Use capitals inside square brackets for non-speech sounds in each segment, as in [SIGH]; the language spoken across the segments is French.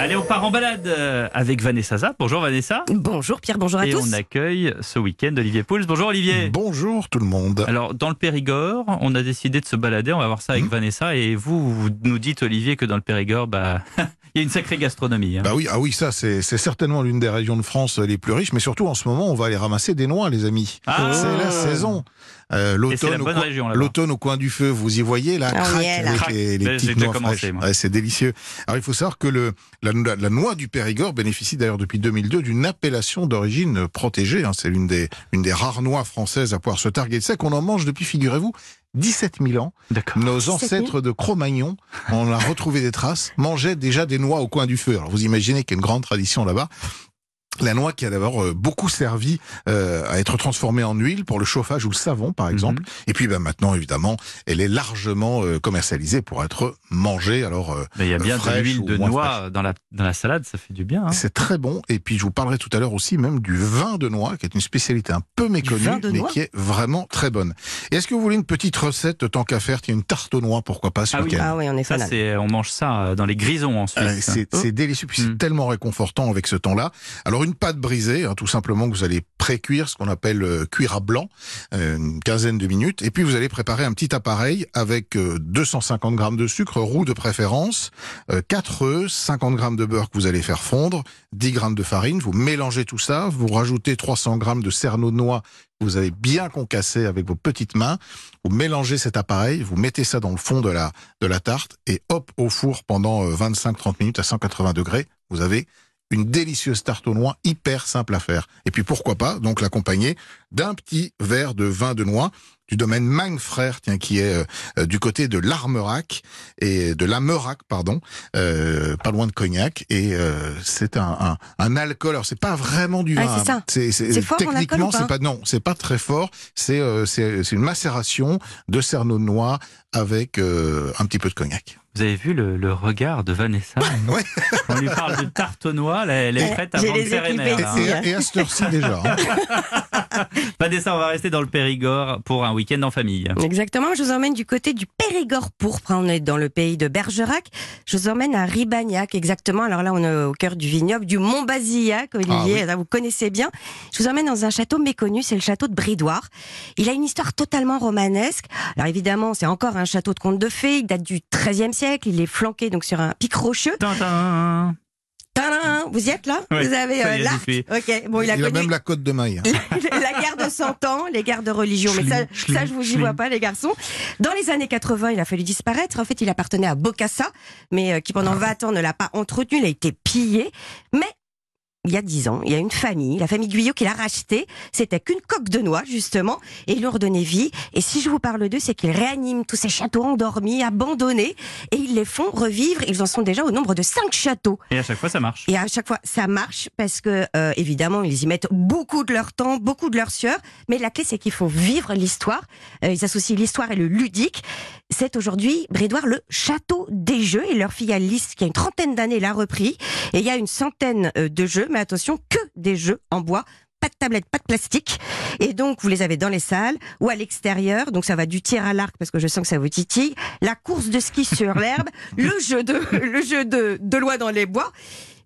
Allez, on part en balade euh, avec Vanessa Zapp. Bonjour Vanessa. Bonjour Pierre, bonjour à Et tous. on accueille ce week-end Olivier Pouls. Bonjour Olivier. Bonjour tout le monde. Alors, dans le Périgord, on a décidé de se balader. On va voir ça avec Mhm. Vanessa. Et vous, vous nous dites, Olivier, que dans le Périgord, bah, [LAUGHS] il y a une sacrée gastronomie. hein. Bah oui, ah oui, ça c'est certainement l'une des régions de France les plus riches, mais surtout en ce moment, on va aller ramasser des noix, les amis. Ah. c'est la saison. Euh, Et la L'automne au, coin- région, là-bas. l'automne au coin du feu, vous y voyez là, Ah, là. avec Crac. les, les Ben, petites déjà noix fraîches. Ouais, c'est délicieux. Alors il faut savoir que le, la, la noix du Périgord bénéficie d'ailleurs depuis 2002 d'une appellation d'origine protégée. hein. C'est l'une des, une des rares noix françaises à pouvoir se targuer de ça, qu'on en mange depuis, figurez-vous, 17 000 ans. D'accord. Nos 17 000. ancêtres de Cro-Magnon, on a retrouvé des traces, mangeaient déjà des noix au coin du feu. Alors vous imaginez qu'il y a une grande tradition là-bas. La noix qui a d'abord euh, beaucoup servi euh, à être transformée en huile pour le chauffage ou le savon, par exemple. Et puis ben, maintenant, évidemment, elle est largement euh, commercialisée pour être mangée. Alors euh, Mais il y a bien de l'huile de noix dans la, dans la salade, ça fait du bien. hein. c'est très bon. Et puis je vous parlerai tout à l'heure aussi même du vin de noix, qui est une spécialité un peu méconnue, mais noix qui est vraiment très bonne. Et Est-ce que vous voulez une petite recette tant qu'à faire y a une tarte aux noix, pourquoi pas ce Ah oui. Ah oui, on est Ça, c'est, on mange ça euh, dans les grisons en Suisse. Euh, c'est c'est délicieux, puis Mm. c'est tellement réconfortant avec ce temps-là. Alors une pâte brisée, hein, tout simplement que vous allez pré-cuire, ce qu'on appelle euh, cuire à blanc, euh, une quinzaine de minutes, et puis vous allez préparer un petit appareil avec euh, 250 grammes de sucre roux de préférence, euh, 4 œufs, 50 grammes de beurre que vous allez faire fondre, 10 grammes de farine, vous mélangez tout ça, vous rajoutez 300 grammes de cerneau de noix que vous avez bien concassé avec vos petites mains, vous mélangez cet appareil, vous mettez ça dans le fond de la, de la tarte, et hop, au four pendant euh, 25-30 minutes à 180 degrés, vous avez une délicieuse tarte aux noix hyper simple à faire. Et puis pourquoi pas donc l'accompagner d'un petit verre de vin de noix du domaine Magne Frère, tiens, qui est euh, euh, du côté de l'Armerac et de la Meurac, pardon, euh, pas loin de Cognac. Et euh, c'est un, un, un alcool. Alors c'est pas vraiment du Ah, vin. c'est ça. hein. C'est, c'est- C'est fort en alcool techniquement ou pas c'est pas non, c'est pas très fort. C'est euh, c'est c'est une macération de cerneau de noix avec euh, un petit peu de cognac. Vous avez vu le, le regard de Vanessa? [LAUGHS] Ouais. On lui parle de tarte aux noix, elle est Eh, prête à vendre faire et hein. Et, et à cette heure-ci déjà. hein. [LAUGHS] Vanessa, on va rester dans le Périgord pour un week-end en famille. Exactement, je vous emmène du côté du Périgord pourpre, on est dans le pays de Bergerac. Je vous emmène à Ribagnac, exactement. Alors là, on est au cœur du vignoble, du Mont Basillac, Olivier, Ah vous connaissez bien. Je vous emmène dans un château méconnu, c'est le château de Bridoire. Il a une histoire totalement romanesque. Alors évidemment, c'est encore un château de conte de fées, il date du XIIIe siècle, il est flanqué donc sur un pic rocheux. Tintin. Tadam vous y êtes là? Vous avez euh. Ok, bon, il a Il a connu même la côte de maille. [LAUGHS] la guerre de 100 ans, les guerres de religion. Mais ça, ça je vous y vois pas, les garçons. Dans les années 80, il a fallu disparaître. En fait, il appartenait à Bocassa, mais euh, qui pendant 20 ans ne l'a pas entretenu. Il a été pillé. Mais il y a 10 ans, il y a une famille, la famille Guyot, qui l'a racheté. C'était qu'une coque de noix, justement, et ils lui ont redonné vie. Et si je vous parle d'eux, c'est qu'ils réaniment tous ces châteaux endormis, abandonnés, et ils les font revivre. Ils en sont déjà au nombre de 5 châteaux. Et à chaque fois, ça marche. Et à chaque fois, ça marche parce que, euh, évidemment, ils y mettent beaucoup de leur temps, beaucoup de leur sueur. Mais la clé, c'est qu'il faut vivre l'histoire. Euh, ils associent l'histoire et le ludique. C'est aujourd'hui, Brédoire, le château des jeux. Et leur fille Alice, qui a une trentaine d'années, l'a repris. Et il y a une centaine euh, de jeux, mais attention, que des jeux en bois. Pas de tablette, pas de plastique. Et donc, vous les avez dans les salles ou à l'extérieur. Donc, ça va du tir à l'arc parce que je sens que ça vous titille. La course de ski sur [LAUGHS] l'herbe. le jeu de, le jeu de, de loi dans les bois.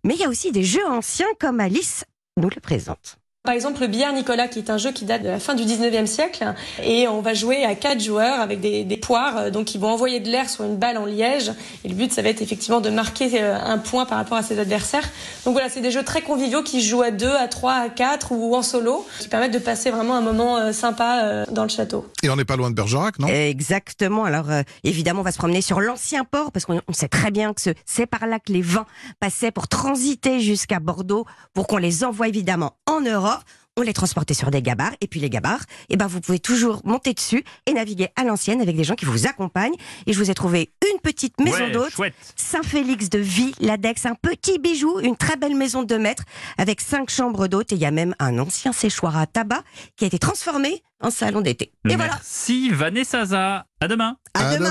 Mais il y a aussi des jeux anciens comme Alice nous le présente. Par exemple, le billard Nicolas, qui est un jeu qui date de la fin du 19e siècle, et on va jouer à quatre joueurs avec des, des poires, euh, donc ils vont envoyer de l'air sur une balle en liège, et le but, ça va être effectivement de marquer euh, un point par rapport à ses adversaires. Donc voilà, c'est des jeux très conviviaux qui se jouent à deux, à trois, à quatre ou en solo, qui permettent de passer vraiment un moment euh, sympa dans le château. Et on n'est pas loin de Bergerac, non? Exactement. Alors euh, évidemment, on va se promener sur l'ancien port parce qu'on on sait très bien que ce- c'est par là que les vins passaient pour transiter jusqu'à Bordeaux, pour qu'on les envoie évidemment en Europe. On les transportait sur des gabarres et puis les gabarres, eh ben vous pouvez toujours monter dessus et naviguer à l'ancienne avec des gens qui vous accompagnent. Et je vous ai trouvé une petite maison Ouais, d'hôtes chouette. Saint-Félix de Vie, l'Adex, un petit bijou, une très belle maison de deux mètres avec cinq chambres d'hôtes et il y a même un ancien séchoir à tabac qui a été transformé en salon d'été. Et voilà, Merci Vanessa Zaza. À demain. à, À demain. demain.